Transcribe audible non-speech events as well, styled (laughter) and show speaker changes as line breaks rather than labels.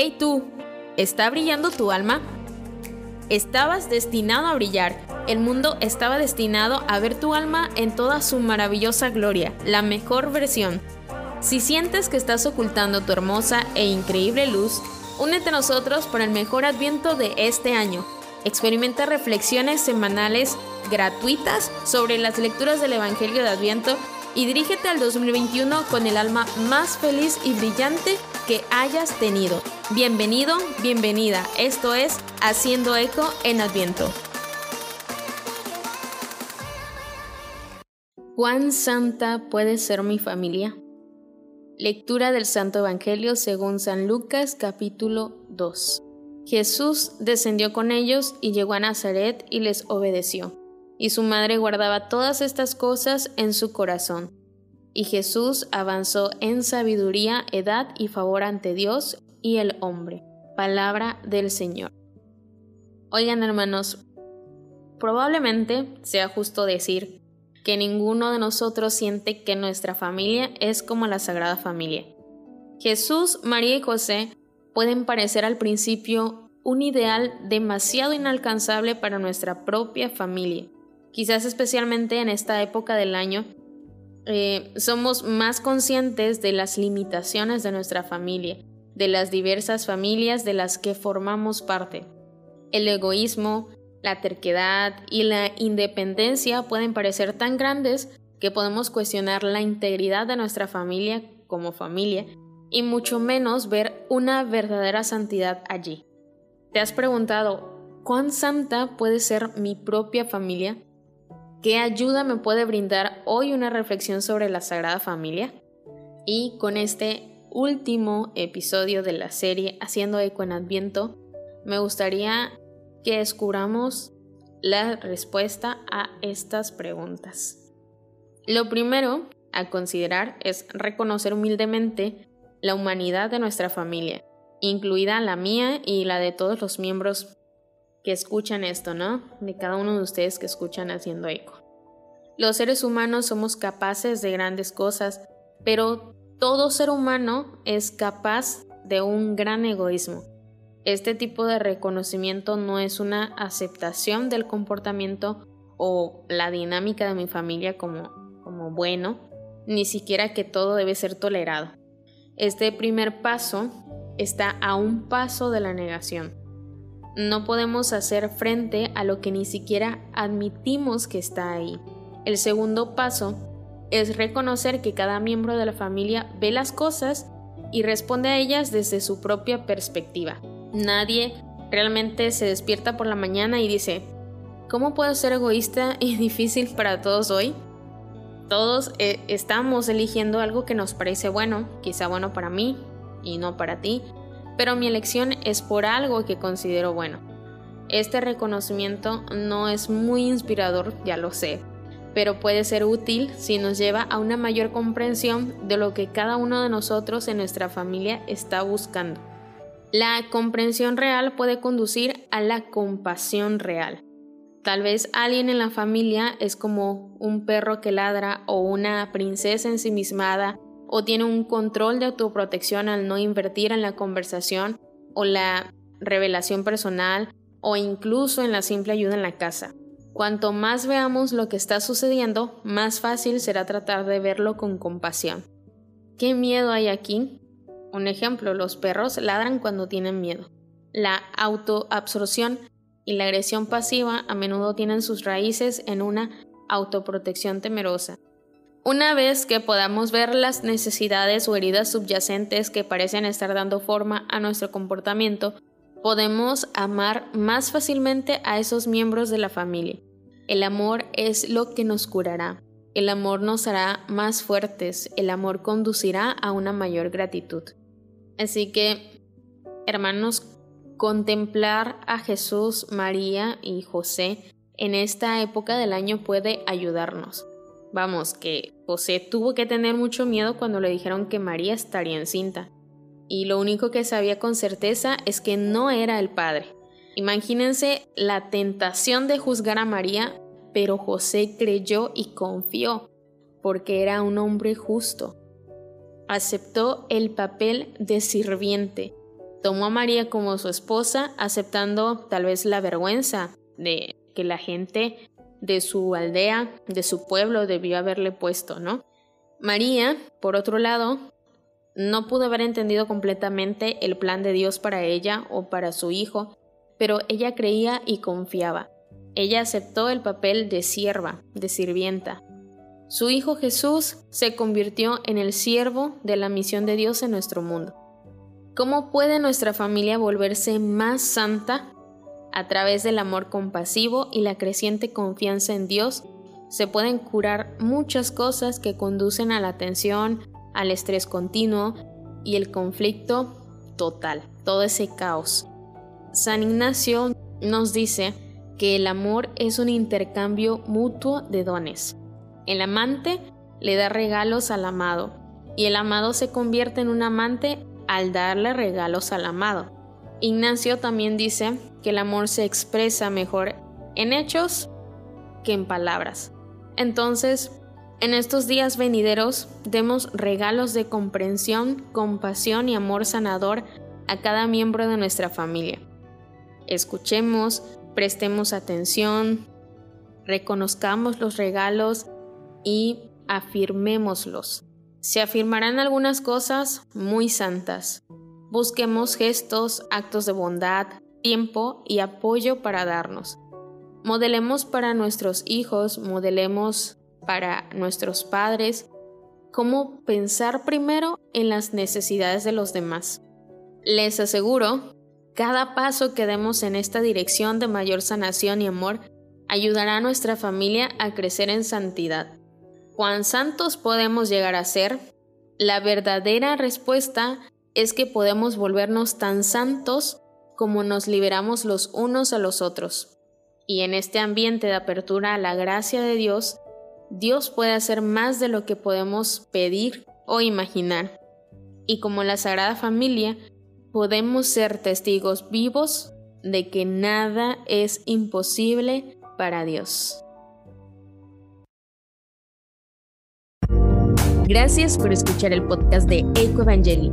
Hey tú, ¿está brillando tu alma? Estabas destinado a brillar. El mundo estaba destinado a ver tu alma en toda su maravillosa gloria, la mejor versión. Si sientes que estás ocultando tu hermosa e increíble luz, únete a nosotros para el mejor adviento de este año. Experimenta reflexiones semanales gratuitas sobre las lecturas del Evangelio de Adviento y dirígete al 2021 con el alma más feliz y brillante que hayas tenido. Bienvenido, bienvenida. Esto es Haciendo Eco en Adviento. ¿Cuán santa puede ser mi familia? Lectura del Santo Evangelio según San Lucas capítulo 2. Jesús descendió con ellos y llegó a Nazaret y les obedeció y su madre guardaba todas estas cosas en su corazón. Y Jesús avanzó en sabiduría, edad y favor ante Dios y el hombre. Palabra del Señor. Oigan hermanos, probablemente sea justo decir que ninguno de nosotros siente que nuestra familia es como la Sagrada Familia. Jesús, María y José pueden parecer al principio un ideal demasiado inalcanzable para nuestra propia familia quizás especialmente en esta época del año, eh, somos más conscientes de las limitaciones de nuestra familia, de las diversas familias de las que formamos parte. El egoísmo, la terquedad y la independencia pueden parecer tan grandes que podemos cuestionar la integridad de nuestra familia como familia y mucho menos ver una verdadera santidad allí. ¿Te has preguntado cuán santa puede ser mi propia familia? ¿Qué ayuda me puede brindar hoy una reflexión sobre la Sagrada Familia? Y con este último episodio de la serie Haciendo Eco en Adviento, me gustaría que descubramos la respuesta a estas preguntas. Lo primero a considerar es reconocer humildemente la humanidad de nuestra familia, incluida la mía y la de todos los miembros que escuchan esto, ¿no? De cada uno de ustedes que escuchan haciendo eco. Los seres humanos somos capaces de grandes cosas, pero todo ser humano es capaz de un gran egoísmo. Este tipo de reconocimiento no es una aceptación del comportamiento o la dinámica de mi familia como, como bueno, ni siquiera que todo debe ser tolerado. Este primer paso está a un paso de la negación. No podemos hacer frente a lo que ni siquiera admitimos que está ahí. El segundo paso es reconocer que cada miembro de la familia ve las cosas y responde a ellas desde su propia perspectiva. Nadie realmente se despierta por la mañana y dice, ¿cómo puedo ser egoísta (laughs) y difícil para todos hoy? Todos eh, estamos eligiendo algo que nos parece bueno, quizá bueno para mí y no para ti, pero mi elección es por algo que considero bueno. Este reconocimiento no es muy inspirador, ya lo sé, pero puede ser útil si nos lleva a una mayor comprensión de lo que cada uno de nosotros en nuestra familia está buscando. La comprensión real puede conducir a la compasión real. Tal vez alguien en la familia es como un perro que ladra o una princesa ensimismada o tiene un control de autoprotección al no invertir en la conversación o la revelación personal o incluso en la simple ayuda en la casa. Cuanto más veamos lo que está sucediendo, más fácil será tratar de verlo con compasión. ¿Qué miedo hay aquí? Un ejemplo, los perros ladran cuando tienen miedo. La autoabsorción y la agresión pasiva a menudo tienen sus raíces en una autoprotección temerosa. Una vez que podamos ver las necesidades o heridas subyacentes que parecen estar dando forma a nuestro comportamiento, podemos amar más fácilmente a esos miembros de la familia. El amor es lo que nos curará. El amor nos hará más fuertes. El amor conducirá a una mayor gratitud. Así que, hermanos, contemplar a Jesús, María y José en esta época del año puede ayudarnos. Vamos, que José tuvo que tener mucho miedo cuando le dijeron que María estaría encinta. Y lo único que sabía con certeza es que no era el padre. Imagínense la tentación de juzgar a María, pero José creyó y confió, porque era un hombre justo. Aceptó el papel de sirviente Tomó a María como su esposa, aceptando tal vez la vergüenza de que la gente de su aldea, de su pueblo, debió haberle puesto, ¿no? María, por otro lado, no pudo haber entendido completamente el plan de Dios para ella o para su hijo, pero ella creía y confiaba. Ella aceptó el papel de sierva, de sirvienta. Su hijo Jesús se convirtió en el siervo de la misión de Dios en nuestro mundo. ¿Cómo puede nuestra familia volverse más santa? A través del amor compasivo y la creciente confianza en Dios, se pueden curar muchas cosas que conducen a la tensión, al estrés continuo y el conflicto total, todo ese caos. San Ignacio nos dice que el amor es un intercambio mutuo de dones. El amante le da regalos al amado y el amado se convierte en un amante al darle regalos al amado. Ignacio también dice que el amor se expresa mejor en hechos que en palabras. Entonces, en estos días venideros, demos regalos de comprensión, compasión y amor sanador a cada miembro de nuestra familia. Escuchemos, prestemos atención, reconozcamos los regalos y afirmémoslos. Se afirmarán algunas cosas muy santas. Busquemos gestos, actos de bondad, tiempo y apoyo para darnos. Modelemos para nuestros hijos, modelemos para nuestros padres, cómo pensar primero en las necesidades de los demás. Les aseguro, cada paso que demos en esta dirección de mayor sanación y amor ayudará a nuestra familia a crecer en santidad. ¿Cuán santos podemos llegar a ser? La verdadera respuesta es que podemos volvernos tan santos como nos liberamos los unos a los otros. Y en este ambiente de apertura a la gracia de Dios, Dios puede hacer más de lo que podemos pedir o imaginar. Y como la Sagrada Familia, podemos ser testigos vivos de que nada es imposible para Dios. Gracias por escuchar el podcast de Eco Evangeli.